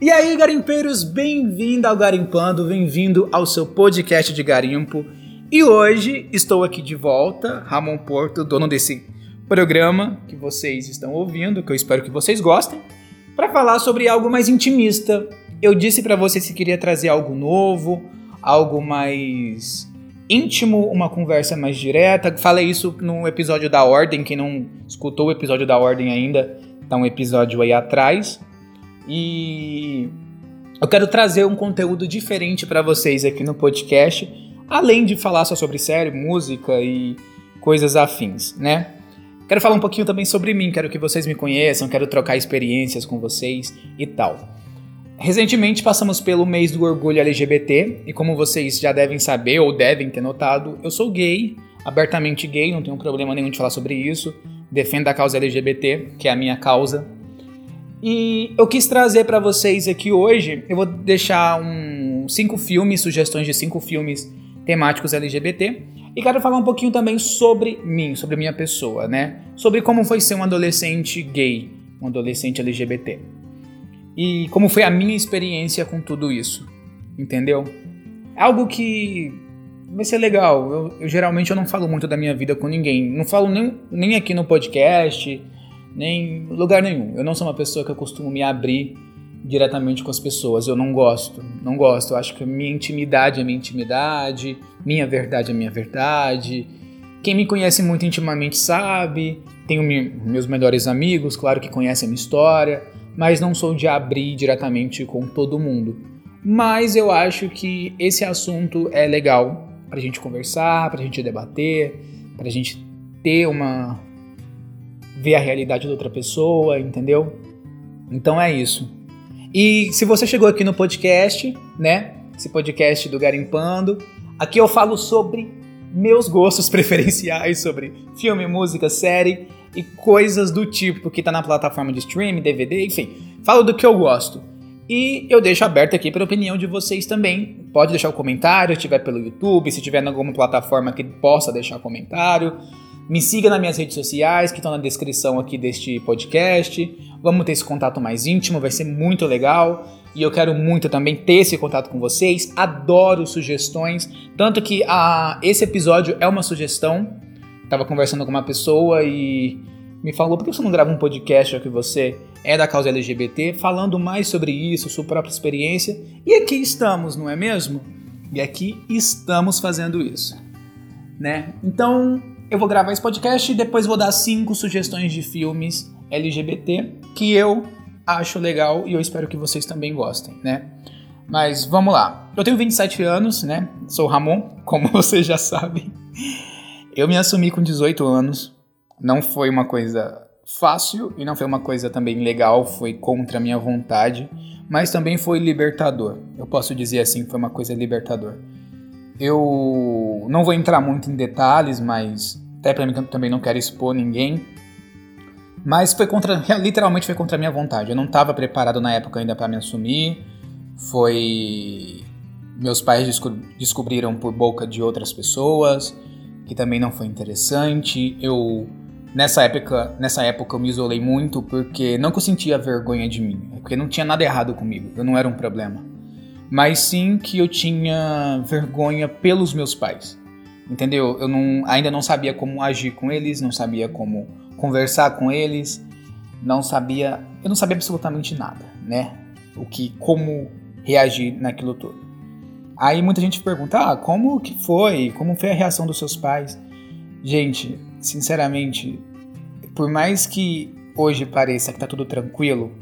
E aí, garimpeiros, bem-vindo ao Garimpando, bem-vindo ao seu podcast de garimpo. E hoje estou aqui de volta, Ramon Porto, dono desse programa que vocês estão ouvindo, que eu espero que vocês gostem, para falar sobre algo mais intimista. Eu disse para vocês que queria trazer algo novo, algo mais íntimo, uma conversa mais direta. Falei isso no episódio da Ordem, quem não escutou o episódio da Ordem ainda, tá um episódio aí atrás. E eu quero trazer um conteúdo diferente para vocês aqui no podcast, além de falar só sobre série, música e coisas afins, né? Quero falar um pouquinho também sobre mim, quero que vocês me conheçam, quero trocar experiências com vocês e tal. Recentemente passamos pelo mês do orgulho LGBT e como vocês já devem saber ou devem ter notado, eu sou gay, abertamente gay, não tenho problema nenhum de falar sobre isso. Defendo a causa LGBT, que é a minha causa, e eu quis trazer para vocês aqui hoje, eu vou deixar um cinco filmes, sugestões de cinco filmes temáticos LGBT, e quero falar um pouquinho também sobre mim, sobre minha pessoa, né? Sobre como foi ser um adolescente gay, um adolescente LGBT. E como foi a minha experiência com tudo isso, entendeu? Algo que vai ser legal. Eu, eu geralmente eu não falo muito da minha vida com ninguém. Não falo nem, nem aqui no podcast, nem lugar nenhum. Eu não sou uma pessoa que eu costumo me abrir diretamente com as pessoas. Eu não gosto, não gosto. Eu acho que minha intimidade é minha intimidade, minha verdade é minha verdade. Quem me conhece muito intimamente sabe. Tenho meus melhores amigos, claro que conhecem a minha história, mas não sou de abrir diretamente com todo mundo. Mas eu acho que esse assunto é legal pra gente conversar, pra gente debater, pra gente ter uma, ver a realidade da outra pessoa, entendeu? Então é isso. E se você chegou aqui no podcast, né? Esse podcast do Garimpando, aqui eu falo sobre meus gostos preferenciais sobre filme, música, série e coisas do tipo que tá na plataforma de streaming, DVD, enfim. Falo do que eu gosto. E eu deixo aberto aqui para opinião de vocês também. Pode deixar o um comentário, se tiver pelo YouTube, se tiver em alguma plataforma que possa deixar comentário. Me siga nas minhas redes sociais, que estão na descrição aqui deste podcast. Vamos ter esse contato mais íntimo, vai ser muito legal. E eu quero muito também ter esse contato com vocês. Adoro sugestões. Tanto que a, esse episódio é uma sugestão. Tava conversando com uma pessoa e me falou: por que você não grava um podcast já que você é da causa LGBT, falando mais sobre isso, sua própria experiência? E aqui estamos, não é mesmo? E aqui estamos fazendo isso. Né? Então, eu vou gravar esse podcast e depois vou dar cinco sugestões de filmes LGBT que eu acho legal e eu espero que vocês também gostem, né? Mas vamos lá. Eu tenho 27 anos, né? Sou Ramon, como vocês já sabem. Eu me assumi com 18 anos. Não foi uma coisa fácil e não foi uma coisa também legal, foi contra a minha vontade, mas também foi libertador. Eu posso dizer assim, foi uma coisa libertador. Eu não vou entrar muito em detalhes, mas até para mim também não quero expor ninguém. Mas foi contra, literalmente foi contra a minha vontade. Eu não estava preparado na época ainda para me assumir. Foi meus pais desco descobriram por boca de outras pessoas, que também não foi interessante. Eu nessa época, nessa época eu me isolei muito porque não que eu sentia vergonha de mim, é porque não tinha nada errado comigo, eu não era um problema mas sim que eu tinha vergonha pelos meus pais. Entendeu? Eu não, ainda não sabia como agir com eles, não sabia como conversar com eles, não sabia, eu não sabia absolutamente nada, né? O que, como reagir naquilo tudo. Aí muita gente pergunta, ah, como que foi? Como foi a reação dos seus pais? Gente, sinceramente, por mais que hoje pareça que tá tudo tranquilo,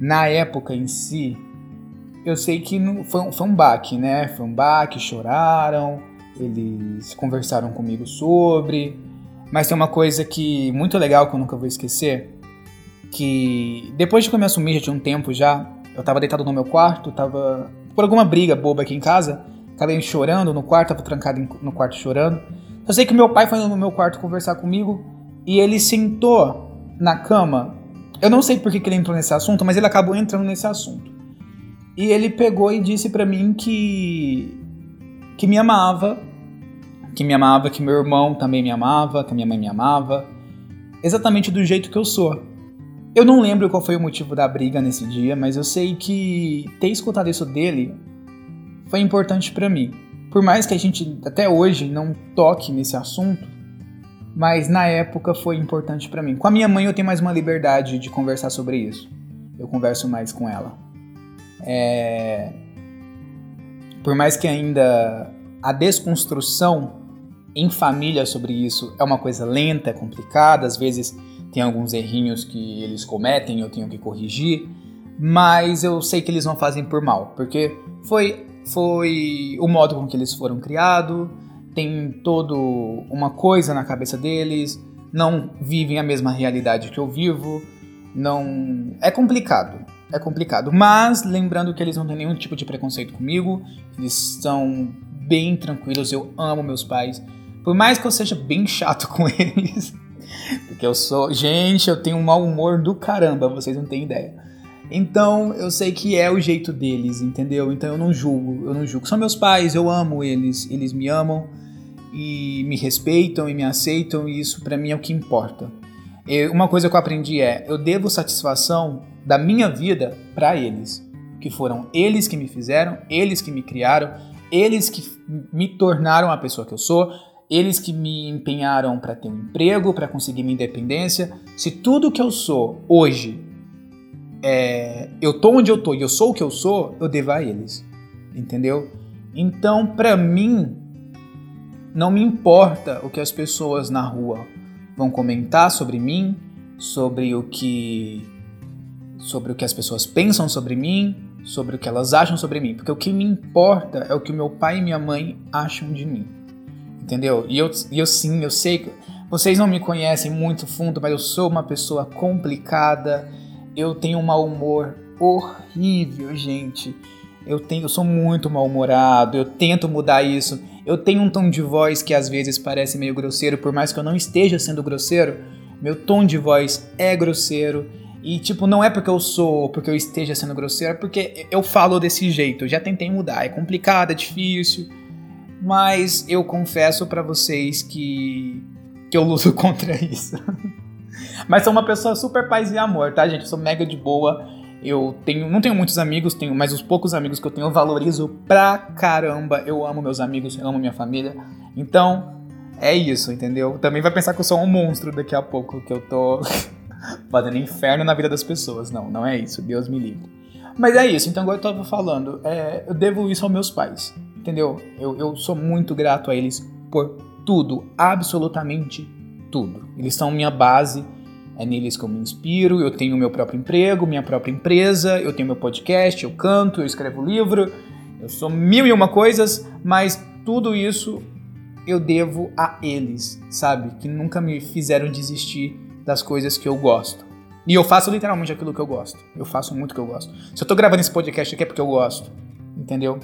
na época em si, eu sei que não, foi, um, foi um baque, né? Foi um baque, choraram, eles conversaram comigo sobre. Mas tem uma coisa que muito legal que eu nunca vou esquecer, que depois de que eu me assumi, já tinha um tempo já, eu tava deitado no meu quarto, tava por alguma briga boba aqui em casa, acabei chorando no quarto, tava trancado no quarto chorando. Eu sei que meu pai foi no meu quarto conversar comigo e ele sentou na cama. Eu não sei por que, que ele entrou nesse assunto, mas ele acabou entrando nesse assunto. E ele pegou e disse para mim que que me amava, que me amava, que meu irmão também me amava, que minha mãe me amava, exatamente do jeito que eu sou. Eu não lembro qual foi o motivo da briga nesse dia, mas eu sei que ter escutado isso dele foi importante para mim. Por mais que a gente até hoje não toque nesse assunto, mas na época foi importante para mim. Com a minha mãe eu tenho mais uma liberdade de conversar sobre isso. Eu converso mais com ela. É... Por mais que ainda a desconstrução em família sobre isso é uma coisa lenta, é complicada, às vezes tem alguns errinhos que eles cometem, eu tenho que corrigir, mas eu sei que eles não fazem por mal, porque foi foi o modo com que eles foram criados, tem todo uma coisa na cabeça deles, não vivem a mesma realidade que eu vivo, não é complicado, é complicado, mas lembrando que eles não têm nenhum tipo de preconceito comigo, eles são bem tranquilos, eu amo meus pais, por mais que eu seja bem chato com eles, porque eu sou. Gente, eu tenho um mau humor do caramba, vocês não têm ideia. Então, eu sei que é o jeito deles, entendeu? Então eu não julgo, eu não julgo. São meus pais, eu amo eles, eles me amam e me respeitam e me aceitam, e isso para mim é o que importa. Eu, uma coisa que eu aprendi é: eu devo satisfação da minha vida para eles, que foram eles que me fizeram, eles que me criaram, eles que me tornaram a pessoa que eu sou, eles que me empenharam para ter um emprego, para conseguir minha independência. Se tudo que eu sou hoje, é, eu tô onde eu tô e eu sou o que eu sou, eu devo a eles. Entendeu? Então, para mim, não me importa o que as pessoas na rua vão comentar sobre mim, sobre o que sobre o que as pessoas pensam sobre mim, sobre o que elas acham sobre mim, porque o que me importa é o que meu pai e minha mãe acham de mim entendeu? E eu, e eu sim, eu sei que vocês não me conhecem muito fundo, mas eu sou uma pessoa complicada. Eu tenho um mau humor horrível, gente. Eu tenho, eu sou muito mal-humorado. Eu tento mudar isso. Eu tenho um tom de voz que às vezes parece meio grosseiro, por mais que eu não esteja sendo grosseiro. Meu tom de voz é grosseiro. E, tipo, não é porque eu sou, porque eu esteja sendo grosseiro, é porque eu falo desse jeito. Eu já tentei mudar. É complicado, é difícil mas eu confesso para vocês que, que eu luto contra isso. mas sou uma pessoa super paz e amor, tá, gente? Eu sou mega de boa. Eu tenho, não tenho muitos amigos, tenho, mas os poucos amigos que eu tenho eu valorizo pra caramba. Eu amo meus amigos, eu amo minha família. Então, é isso, entendeu? Também vai pensar que eu sou um monstro daqui a pouco, que eu tô fazendo inferno na vida das pessoas. Não, não é isso. Deus me livre. Mas é isso, então agora eu tava falando, é, eu devo isso aos meus pais. Entendeu? Eu, eu sou muito grato a eles por tudo, absolutamente tudo. Eles são minha base, é neles que eu me inspiro. Eu tenho meu próprio emprego, minha própria empresa, eu tenho meu podcast, eu canto, eu escrevo livro, eu sou mil e uma coisas, mas tudo isso eu devo a eles, sabe? Que nunca me fizeram desistir das coisas que eu gosto. E eu faço literalmente aquilo que eu gosto. Eu faço muito o que eu gosto. Se eu tô gravando esse podcast aqui é porque eu gosto, entendeu?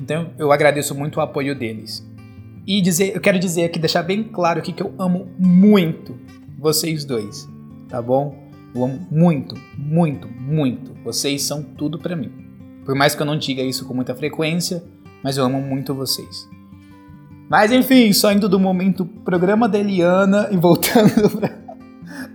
Então eu agradeço muito o apoio deles. E dizer, eu quero dizer aqui, deixar bem claro aqui que eu amo muito vocês dois, tá bom? Eu amo muito, muito, muito. Vocês são tudo para mim. Por mais que eu não diga isso com muita frequência, mas eu amo muito vocês. Mas enfim, saindo do momento programa da Eliana e voltando pra,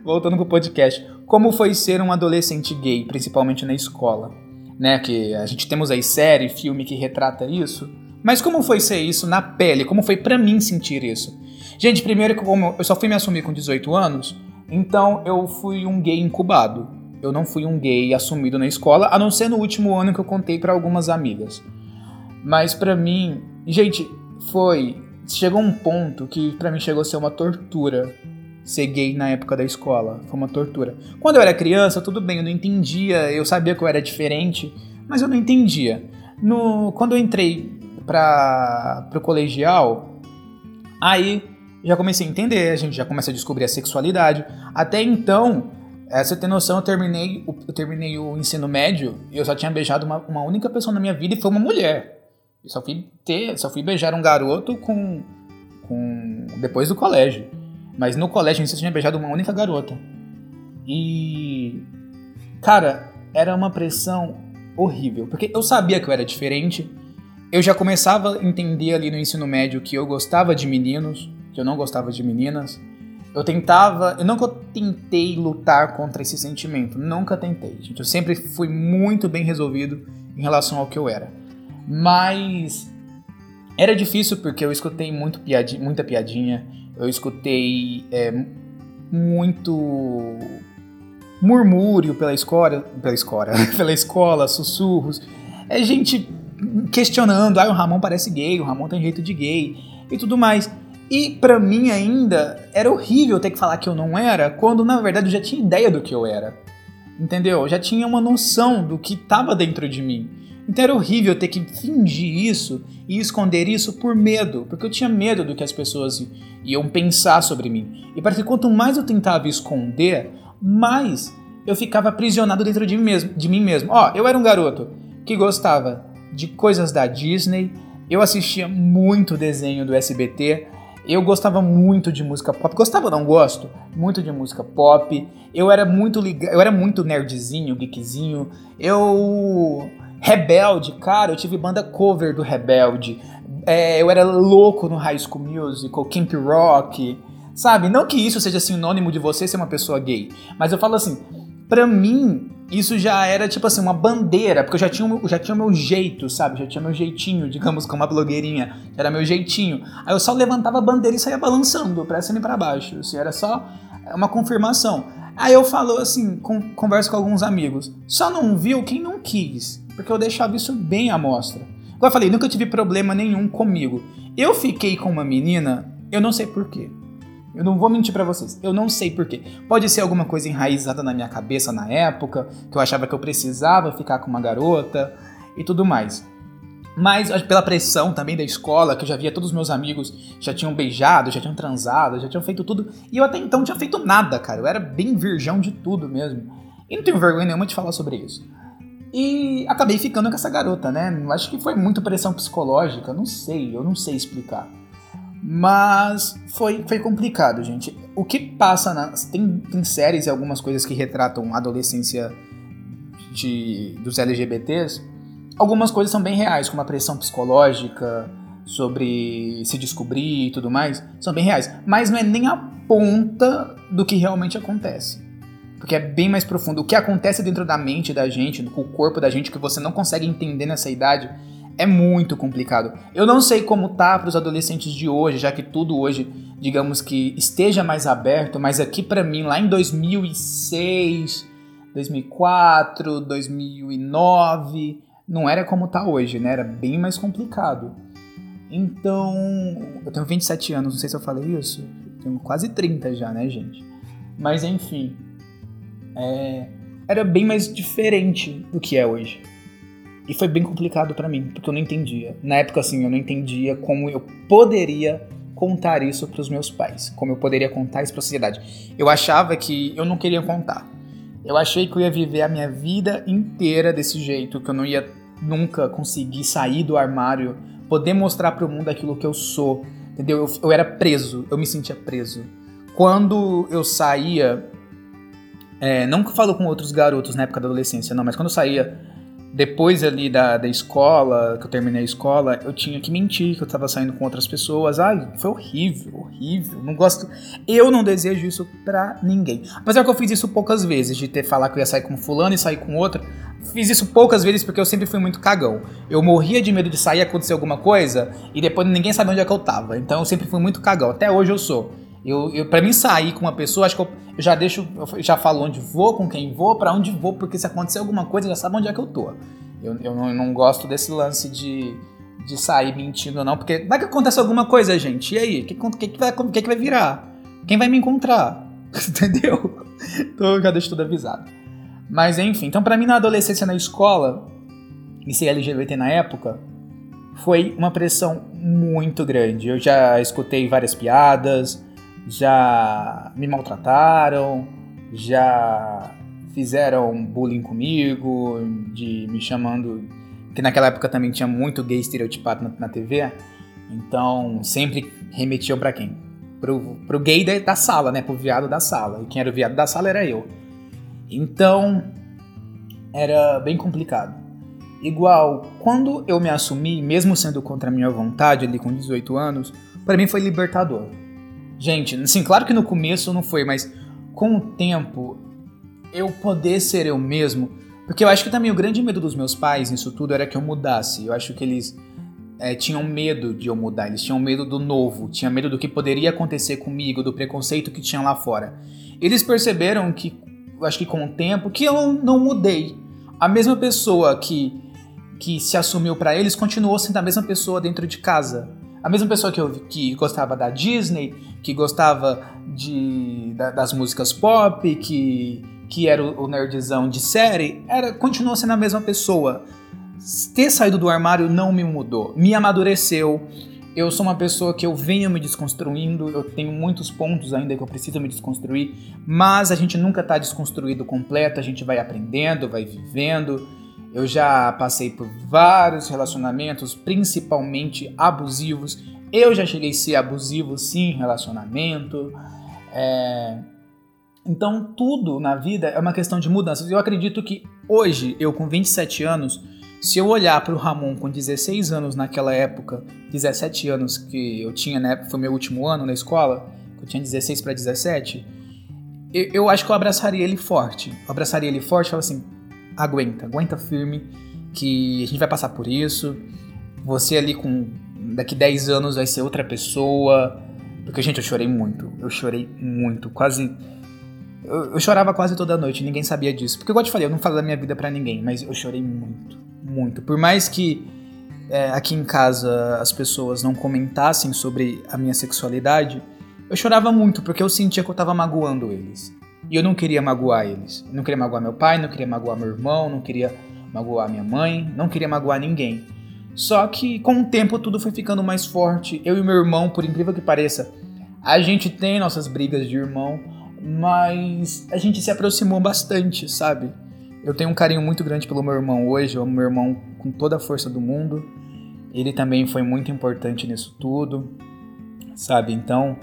voltando pro podcast. Como foi ser um adolescente gay, principalmente na escola? né? Que a gente temos aí série, filme que retrata isso. Mas como foi ser isso na pele? Como foi para mim sentir isso? Gente, primeiro como eu só fui me assumir com 18 anos, então eu fui um gay incubado. Eu não fui um gay assumido na escola, a não ser no último ano que eu contei para algumas amigas. Mas para mim, gente, foi chegou um ponto que para mim chegou a ser uma tortura ser gay na época da escola. Foi uma tortura. Quando eu era criança, tudo bem, eu não entendia, eu sabia que eu era diferente, mas eu não entendia. No, quando eu entrei para o colegial, aí já comecei a entender, a gente já começa a descobrir a sexualidade. Até então, é, você tem noção, eu terminei, eu terminei o ensino médio e eu só tinha beijado uma, uma única pessoa na minha vida e foi uma mulher. Eu só fui ter, só fui beijar um garoto com, com depois do colégio. Mas no colégio eu tinha beijado uma única garota. E. Cara, era uma pressão horrível. Porque eu sabia que eu era diferente. Eu já começava a entender ali no ensino médio que eu gostava de meninos, que eu não gostava de meninas. eu tentava, eu nunca tentei lutar contra esse sentimento, nunca tentei, gente. Eu sempre fui muito bem resolvido em relação ao que eu era. Mas era difícil porque eu escutei muito piadinha, muita piadinha, eu escutei é, muito murmúrio pela escola, pela escola, pela escola, sussurros. É gente questionando, ah, o Ramon parece gay, o Ramon tem jeito de gay e tudo mais. E para mim ainda era horrível ter que falar que eu não era, quando na verdade eu já tinha ideia do que eu era. Entendeu? Eu já tinha uma noção do que estava dentro de mim. Então era horrível ter que fingir isso e esconder isso por medo, porque eu tinha medo do que as pessoas iam pensar sobre mim. E parece que quanto mais eu tentava esconder, mais eu ficava aprisionado dentro de mim mesmo. De mim mesmo. Ó, eu era um garoto que gostava de coisas da Disney, eu assistia muito desenho do SBT, eu gostava muito de música pop. Gostava, não gosto? Muito de música pop. Eu era muito ligado, eu era muito nerdzinho, geekzinho. Eu Rebelde, cara, eu tive banda cover do Rebelde. É, eu era louco no High School Musical, Camp Rock, sabe? Não que isso seja sinônimo de você ser uma pessoa gay, mas eu falo assim, pra mim, isso já era tipo assim, uma bandeira, porque eu já tinha, já tinha meu jeito, sabe? Já tinha meu jeitinho, digamos, como uma blogueirinha. Era meu jeitinho. Aí eu só levantava a bandeira e saía balançando pra cima e pra baixo. Assim, era só uma confirmação. Aí eu falo assim, com, converso com alguns amigos. Só não viu quem não quis. Porque eu deixava isso bem à mostra. Como eu falei, nunca tive problema nenhum comigo. Eu fiquei com uma menina, eu não sei porquê. Eu não vou mentir para vocês. Eu não sei porquê. Pode ser alguma coisa enraizada na minha cabeça na época, que eu achava que eu precisava ficar com uma garota e tudo mais. Mas pela pressão também da escola, que eu já via todos os meus amigos já tinham beijado, já tinham transado, já tinham feito tudo. E eu até então não tinha feito nada, cara. Eu era bem virgão de tudo mesmo. E não tenho vergonha nenhuma de falar sobre isso. E acabei ficando com essa garota, né? Acho que foi muito pressão psicológica, não sei, eu não sei explicar. Mas foi, foi complicado, gente. O que passa. Tem, tem séries e algumas coisas que retratam a adolescência de, dos LGBTs. Algumas coisas são bem reais, como a pressão psicológica sobre se descobrir e tudo mais, são bem reais. Mas não é nem a ponta do que realmente acontece. Porque é bem mais profundo. O que acontece dentro da mente da gente, com o corpo da gente, que você não consegue entender nessa idade, é muito complicado. Eu não sei como tá para os adolescentes de hoje, já que tudo hoje, digamos que esteja mais aberto, mas aqui para mim lá em 2006, 2004, 2009, não era como tá hoje, né? Era bem mais complicado. Então, eu tenho 27 anos, não sei se eu falei isso. Eu tenho quase 30 já, né, gente? Mas enfim, é, era bem mais diferente do que é hoje. E foi bem complicado para mim, porque eu não entendia. Na época, assim, eu não entendia como eu poderia contar isso para os meus pais, como eu poderia contar isso para a sociedade. Eu achava que eu não queria contar. Eu achei que eu ia viver a minha vida inteira desse jeito, que eu não ia nunca conseguir sair do armário, poder mostrar para o mundo aquilo que eu sou, entendeu? Eu, eu era preso, eu me sentia preso. Quando eu saía, é, não que falo com outros garotos na época da adolescência, não, mas quando eu saía depois ali da, da escola, que eu terminei a escola, eu tinha que mentir que eu tava saindo com outras pessoas. Ai, foi horrível, horrível. Não gosto. Eu não desejo isso pra ninguém. Apesar que eu fiz isso poucas vezes, de ter falar que eu ia sair com fulano e sair com outra. Fiz isso poucas vezes porque eu sempre fui muito cagão. Eu morria de medo de sair e acontecer alguma coisa e depois ninguém sabia onde é que eu tava. Então eu sempre fui muito cagão. Até hoje eu sou. Eu, eu, pra mim sair com uma pessoa, acho que eu, eu já deixo, eu já falo onde vou, com quem vou, para onde vou, porque se acontecer alguma coisa, já sabe onde é que eu tô. Eu, eu não, não gosto desse lance de, de sair mentindo, não, porque vai que acontece alguma coisa, gente. E aí? O que, que, que, vai, que, que vai virar? Quem vai me encontrar? Entendeu? Então eu já deixo tudo avisado. Mas enfim, então para mim na adolescência na escola, e ser LGBT na época, foi uma pressão muito grande. Eu já escutei várias piadas, já me maltrataram, já fizeram bullying comigo, de me chamando. Que naquela época também tinha muito gay estereotipado na, na TV. Então sempre remetiam para quem? Pro, pro gay da, da, sala, né? Pro viado da sala. E quem era o viado da sala era eu. Então era bem complicado. Igual, quando eu me assumi, mesmo sendo contra a minha vontade, ali com 18 anos, para mim foi libertador Gente, assim, claro que no começo não foi, mas com o tempo, eu poder ser eu mesmo. Porque eu acho que também o grande medo dos meus pais nisso tudo era que eu mudasse. Eu acho que eles é, tinham medo de eu mudar, eles tinham medo do novo, tinham medo do que poderia acontecer comigo, do preconceito que tinha lá fora. Eles perceberam que, acho que com o tempo, que eu não mudei. A mesma pessoa que, que se assumiu para eles continuou sendo a mesma pessoa dentro de casa. A mesma pessoa que, eu, que gostava da Disney, que gostava de, da, das músicas pop, que, que era o, o nerdzão de série, era, continuou sendo a mesma pessoa ter saído do armário não me mudou, me amadureceu. Eu sou uma pessoa que eu venho me desconstruindo, eu tenho muitos pontos ainda que eu preciso me desconstruir, mas a gente nunca está desconstruído completo, a gente vai aprendendo, vai vivendo. Eu já passei por vários relacionamentos, principalmente abusivos. Eu já cheguei a ser abusivo, sim, em relacionamento. É... Então, tudo na vida é uma questão de mudanças. Eu acredito que hoje, eu com 27 anos, se eu olhar para o Ramon com 16 anos naquela época, 17 anos que eu tinha época, foi meu último ano na escola, eu tinha 16 para 17, eu, eu, acho que eu abraçaria ele forte. Eu abraçaria ele forte e falaria assim: aguenta, aguenta firme, que a gente vai passar por isso. Você ali com daqui 10 anos vai ser outra pessoa. Porque, gente, eu chorei muito. Eu chorei muito. Quase. Eu, eu chorava quase toda noite, ninguém sabia disso. Porque, igual eu te falei, eu não falo da minha vida para ninguém, mas eu chorei muito muito. Por mais que é, aqui em casa as pessoas não comentassem sobre a minha sexualidade, eu chorava muito porque eu sentia que eu tava magoando eles. E eu não queria magoar eles. Não queria magoar meu pai, não queria magoar meu irmão, não queria magoar minha mãe, não queria magoar ninguém. Só que com o tempo tudo foi ficando mais forte. Eu e meu irmão, por incrível que pareça, a gente tem nossas brigas de irmão, mas a gente se aproximou bastante, sabe? Eu tenho um carinho muito grande pelo meu irmão hoje, eu amo meu irmão com toda a força do mundo. Ele também foi muito importante nisso tudo, sabe? Então,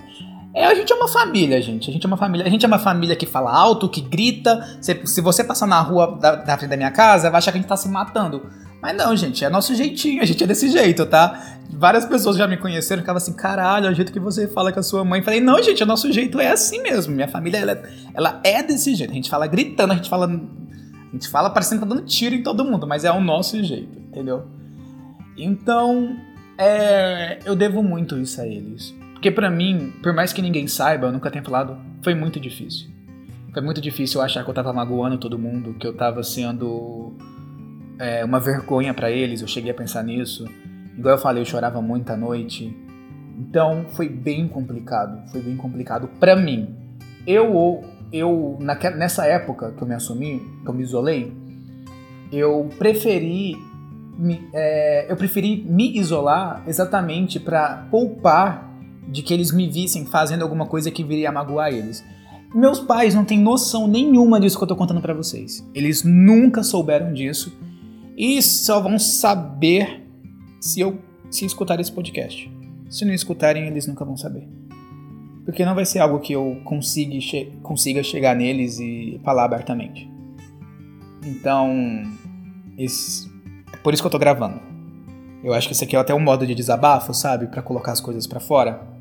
é, a gente é uma família, gente. A gente é uma família. A gente é uma família que fala alto, que grita. Se, se você passar na rua da, frente da minha casa, vai achar que a gente tá se matando. Mas não, gente, é nosso jeitinho, a gente é desse jeito, tá? Várias pessoas já me conheceram ficavam assim, caralho, é o jeito que você fala com a sua mãe. Falei, não, gente, o nosso jeito é assim mesmo. Minha família, ela, ela é desse jeito. A gente fala gritando, a gente fala a gente fala parecendo que tá dando tiro em todo mundo, mas é o nosso jeito, entendeu? Então, é, eu devo muito isso a eles. Porque para mim, por mais que ninguém saiba, eu nunca tenha falado, foi muito difícil. Foi muito difícil eu achar que eu tava magoando todo mundo, que eu tava sendo é, uma vergonha para eles, eu cheguei a pensar nisso. Igual eu falei, eu chorava muito à noite. Então, foi bem complicado, foi bem complicado para mim. Eu eu nessa época que eu me assumi, que eu me isolei, eu preferi me, é, eu preferi me isolar exatamente para poupar de que eles me vissem fazendo alguma coisa que viria a magoar eles. Meus pais não têm noção nenhuma disso que eu tô contando para vocês. Eles nunca souberam disso e só vão saber se eu se escutar esse podcast. Se não escutarem, eles nunca vão saber. Porque não vai ser algo que eu consiga, che consiga chegar neles e falar abertamente. Então, esse, é por isso que eu tô gravando. Eu acho que esse aqui é até um modo de desabafo, sabe? para colocar as coisas para fora.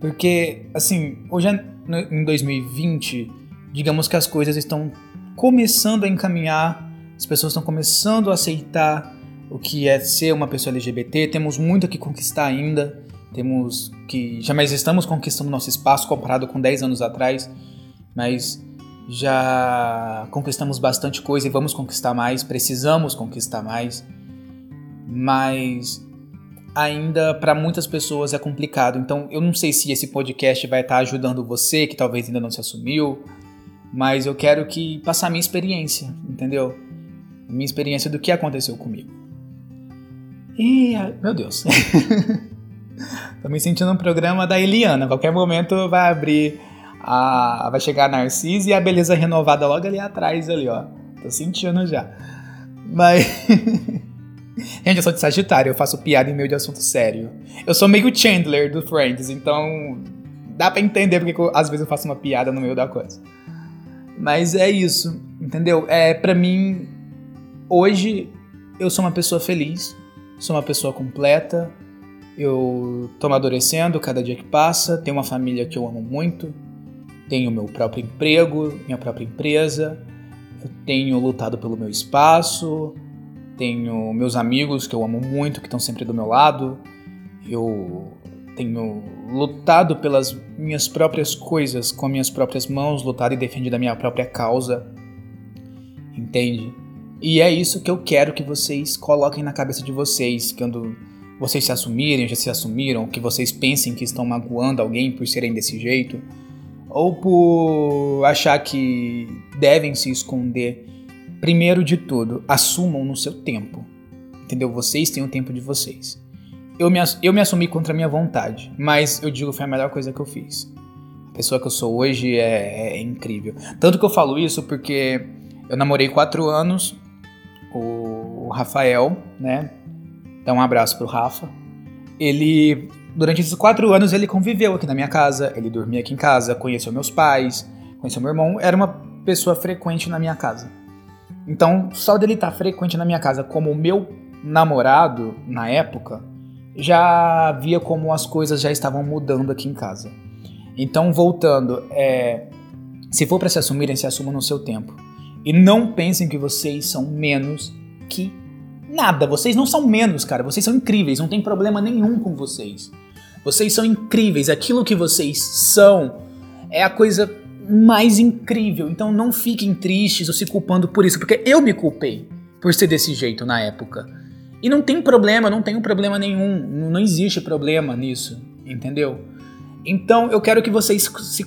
Porque, assim, hoje em 2020, digamos que as coisas estão começando a encaminhar, as pessoas estão começando a aceitar o que é ser uma pessoa LGBT, temos muito que conquistar ainda. Temos que jamais estamos conquistando nosso espaço comparado com 10 anos atrás, mas já conquistamos bastante coisa e vamos conquistar mais, precisamos conquistar mais. Mas ainda para muitas pessoas é complicado. Então eu não sei se esse podcast vai estar ajudando você que talvez ainda não se assumiu, mas eu quero que passar a minha experiência, entendeu? Minha experiência do que aconteceu comigo. E, meu Deus. Tô me sentindo um programa da Eliana. Qualquer momento vai abrir a. Vai chegar a Narcisa e a beleza renovada logo ali atrás, ali, ó. Tô sentindo já. Mas. Gente, eu sou de Sagitário, eu faço piada em meio de assunto sério. Eu sou meio Chandler do Friends, então dá para entender porque eu, às vezes eu faço uma piada no meio da coisa. Mas é isso, entendeu? É para mim hoje eu sou uma pessoa feliz, sou uma pessoa completa, Eu tô amadurecendo cada dia que passa, tenho uma família que eu amo muito, tenho meu próprio emprego, minha própria empresa, eu tenho lutado pelo meu espaço, tenho meus amigos que eu amo muito, que estão sempre do meu lado, eu tenho lutado pelas minhas próprias coisas com minhas próprias mãos, lutado e defendido a minha própria causa. Entende? E é isso que eu quero que vocês coloquem na cabeça de vocês, quando vocês se assumirem, já se assumiram, que vocês pensem que estão magoando alguém por serem desse jeito, ou por achar que devem se esconder. Primeiro de tudo, assumam no seu tempo. Entendeu? Vocês têm o tempo de vocês eu me, eu me assumi contra a minha vontade, mas eu digo foi a melhor coisa que eu fiz. A pessoa que eu sou hoje é, é incrível. Tanto que eu falo isso porque eu namorei quatro anos, o, o Rafael, né? Dá um abraço pro Rafa. Ele, durante esses quatro anos, ele conviveu aqui na minha casa, ele dormia aqui em casa, conheceu meus pais, conheceu meu irmão, era uma pessoa frequente na minha casa. Então, só dele estar frequente na minha casa como meu namorado na época, já via como as coisas já estavam mudando aqui em casa. Então, voltando, é, se for para se assumirem, se assumam no seu tempo. E não pensem que vocês são menos que nada. Vocês não são menos, cara. Vocês são incríveis. Não tem problema nenhum com vocês. Vocês são incríveis. Aquilo que vocês são é a coisa mais incrível. Então não fiquem tristes ou se culpando por isso, porque eu me culpei por ser desse jeito na época. E não tem problema, não tenho problema nenhum, não existe problema nisso, entendeu? Então eu quero que vocês se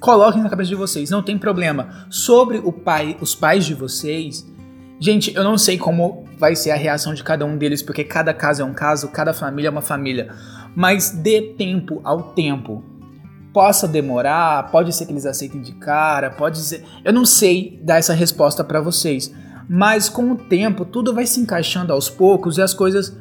coloquem na cabeça de vocês, não tem problema. Sobre o pai, os pais de vocês, gente, eu não sei como vai ser a reação de cada um deles, porque cada caso é um caso, cada família é uma família. Mas dê tempo ao tempo. Possa demorar, pode ser que eles aceitem de cara, pode ser. Eu não sei dar essa resposta para vocês mas com o tempo tudo vai se encaixando aos poucos e as coisas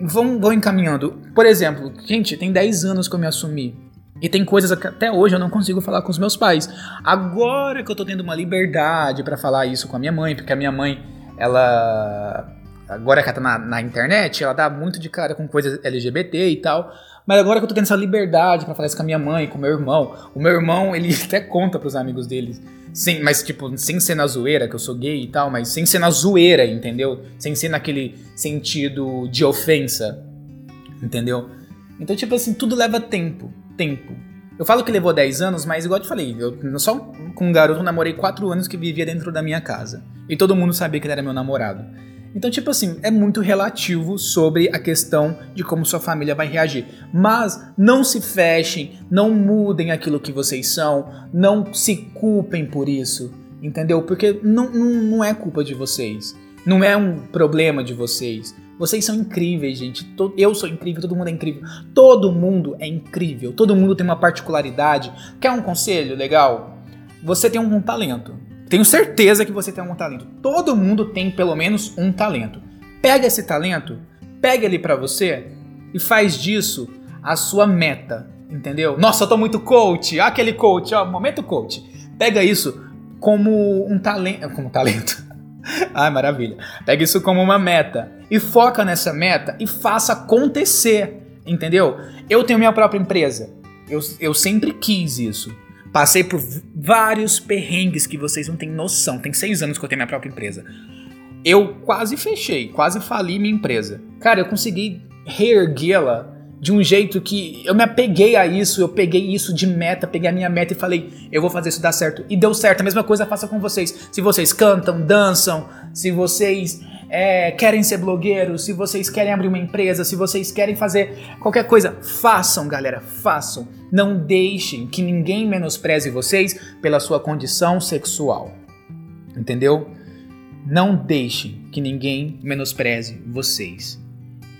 vão, vão encaminhando. Por exemplo, gente, tem 10 anos que eu me assumi. E tem coisas que até hoje eu não consigo falar com os meus pais. Agora que eu tô tendo uma liberdade para falar isso com a minha mãe, porque a minha mãe, ela. Agora que ela tá na, na internet, ela dá muito de cara com coisas LGBT e tal. Mas agora que eu tô tendo essa liberdade para falar isso com a minha mãe, com o meu irmão, o meu irmão, ele até conta pros amigos deles. Sem, mas, tipo, sem ser na zoeira, que eu sou gay e tal, mas sem ser na zoeira, entendeu? Sem ser naquele sentido de ofensa, entendeu? Então, tipo assim, tudo leva tempo. Tempo. Eu falo que levou 10 anos, mas igual eu te falei, eu só com um garoto namorei 4 anos que vivia dentro da minha casa. E todo mundo sabia que ele era meu namorado. Então, tipo assim, é muito relativo sobre a questão de como sua família vai reagir. Mas não se fechem, não mudem aquilo que vocês são, não se culpem por isso, entendeu? Porque não, não, não é culpa de vocês. Não é um problema de vocês. Vocês são incríveis, gente. Eu sou incrível, todo mundo é incrível. Todo mundo é incrível. Todo mundo tem uma particularidade. Quer um conselho legal? Você tem um talento. Tenho certeza que você tem um talento. Todo mundo tem pelo menos um talento. Pega esse talento, pega ele para você e faz disso a sua meta, entendeu? Nossa, eu tô muito coach. Aquele coach, ó, momento coach. Pega isso como um talento, como talento. Ai, maravilha. Pega isso como uma meta e foca nessa meta e faça acontecer, entendeu? Eu tenho minha própria empresa. Eu, eu sempre quis isso. Passei por vários perrengues que vocês não têm noção. Tem seis anos que eu tenho minha própria empresa. Eu quase fechei, quase fali minha empresa. Cara, eu consegui reerguê-la de um jeito que eu me apeguei a isso, eu peguei isso de meta, peguei a minha meta e falei, eu vou fazer isso dar certo. E deu certo. A mesma coisa faça com vocês. Se vocês cantam, dançam, se vocês é, querem ser blogueiros, se vocês querem abrir uma empresa, se vocês querem fazer qualquer coisa, façam, galera, façam. Não deixem que ninguém menospreze vocês pela sua condição sexual. Entendeu? Não deixem que ninguém menospreze vocês.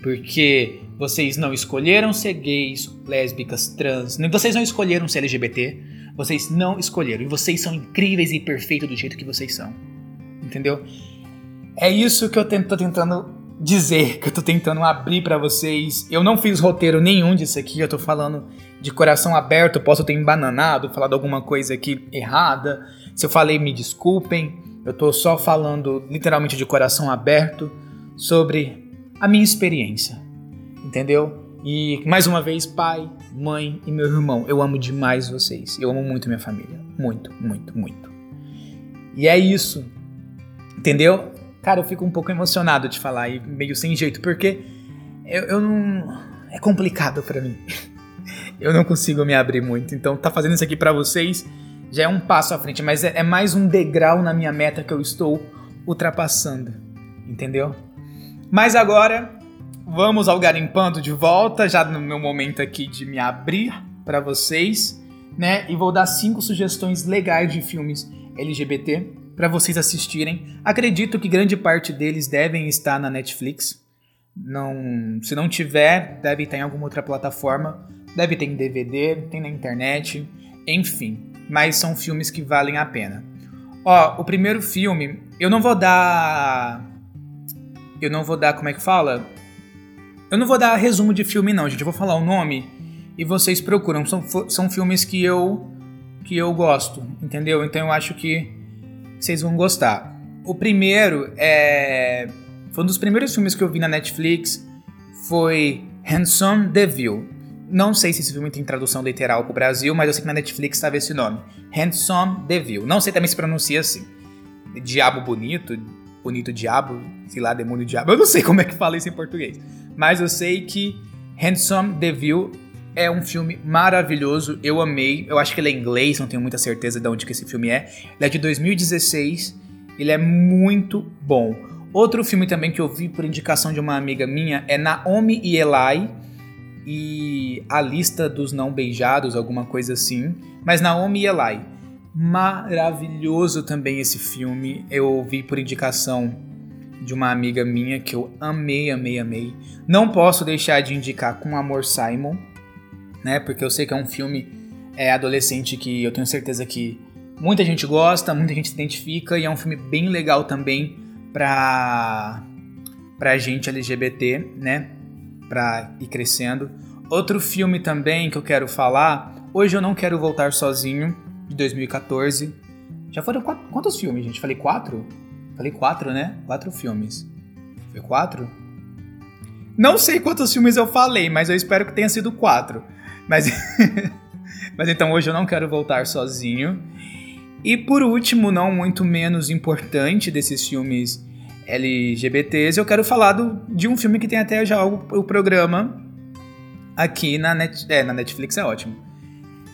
Porque vocês não escolheram ser gays, lésbicas, trans, vocês não escolheram ser LGBT, vocês não escolheram. E vocês são incríveis e perfeitos do jeito que vocês são. Entendeu? É isso que eu tô tentando dizer, que eu tô tentando abrir para vocês. Eu não fiz roteiro nenhum disso aqui, eu tô falando de coração aberto, posso ter embananado, falado alguma coisa aqui errada. Se eu falei, me desculpem. Eu tô só falando literalmente de coração aberto sobre a minha experiência. Entendeu? E mais uma vez, pai, mãe e meu irmão, eu amo demais vocês. Eu amo muito minha família. Muito, muito, muito. E é isso. Entendeu? Cara, eu fico um pouco emocionado de falar e meio sem jeito, porque eu, eu não. É complicado para mim. eu não consigo me abrir muito. Então, tá fazendo isso aqui para vocês já é um passo à frente, mas é, é mais um degrau na minha meta que eu estou ultrapassando. Entendeu? Mas agora, vamos ao garimpando de volta, já no meu momento aqui de me abrir para vocês, né? E vou dar cinco sugestões legais de filmes LGBT para vocês assistirem. Acredito que grande parte deles devem estar na Netflix. Não, se não tiver, deve estar em alguma outra plataforma. Deve ter em DVD, tem na internet, enfim. Mas são filmes que valem a pena. Ó, o primeiro filme, eu não vou dar. Eu não vou dar, como é que fala? Eu não vou dar resumo de filme, não, gente. Eu vou falar o nome e vocês procuram. São, são filmes que eu que eu gosto, entendeu? Então eu acho que vocês vão gostar. O primeiro é. Foi um dos primeiros filmes que eu vi na Netflix. Foi Handsome Devil. Não sei se esse filme tem tradução literal pro Brasil, mas eu sei que na Netflix estava esse nome. Handsome Devil. Não sei também se pronuncia assim. Diabo bonito, bonito diabo, sei lá, demônio diabo. Eu não sei como é que fala isso em português. Mas eu sei que Handsome Devil é um filme maravilhoso, eu amei. Eu acho que ele é inglês, não tenho muita certeza de onde que esse filme é. Ele é de 2016, ele é muito bom. Outro filme também que eu vi por indicação de uma amiga minha é Naomi e Eli e A Lista dos Não Beijados, alguma coisa assim. Mas Naomi e Eli. Maravilhoso também esse filme. Eu vi por indicação de uma amiga minha que eu amei, amei, amei. Não posso deixar de indicar com Amor Simon né? Porque eu sei que é um filme é, adolescente que eu tenho certeza que muita gente gosta, muita gente se identifica e é um filme bem legal também pra, pra gente LGBT, né? Pra ir crescendo. Outro filme também que eu quero falar, Hoje Eu Não Quero Voltar Sozinho, de 2014. Já foram quatro, quantos filmes, gente? Falei quatro? Falei quatro, né? Quatro filmes. Foi quatro? Não sei quantos filmes eu falei, mas eu espero que tenha sido quatro. Mas, mas então hoje eu não quero voltar sozinho. E por último, não muito menos importante desses filmes LGBTs, eu quero falar do, de um filme que tem até já o, o programa aqui na, net, é, na Netflix, é ótimo.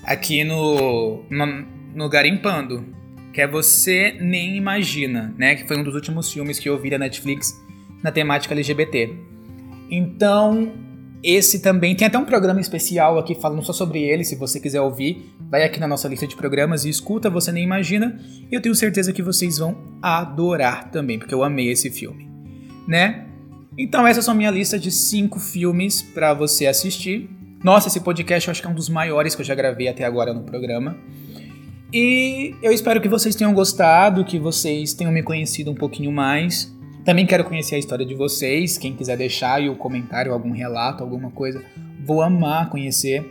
Aqui no, no, no Garimpando, que é Você Nem Imagina, né? Que foi um dos últimos filmes que eu vi da Netflix na temática LGBT. Então, esse também tem até um programa especial aqui falando só sobre ele. Se você quiser ouvir, vai aqui na nossa lista de programas e escuta, você nem imagina. E eu tenho certeza que vocês vão adorar também, porque eu amei esse filme, né? Então essa é só minha lista de cinco filmes para você assistir. Nossa, esse podcast eu acho que é um dos maiores que eu já gravei até agora no programa. E eu espero que vocês tenham gostado, que vocês tenham me conhecido um pouquinho mais. Também quero conhecer a história de vocês. Quem quiser deixar aí o comentário, algum relato, alguma coisa, vou amar conhecer.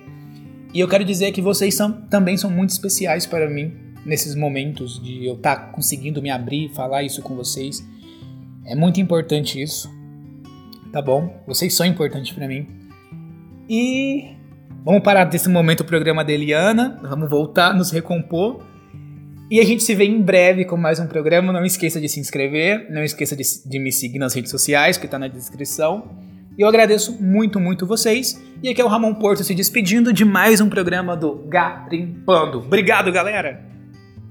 E eu quero dizer que vocês são, também são muito especiais para mim nesses momentos de eu estar tá conseguindo me abrir e falar isso com vocês. É muito importante isso. Tá bom? Vocês são importantes para mim. E vamos parar desse momento o programa da Eliana. Vamos voltar, nos recompor e a gente se vê em breve com mais um programa. Não esqueça de se inscrever, não esqueça de, de me seguir nas redes sociais, que está na descrição. E eu agradeço muito, muito vocês. E aqui é o Ramon Porto se despedindo de mais um programa do Garimpando. Obrigado, galera!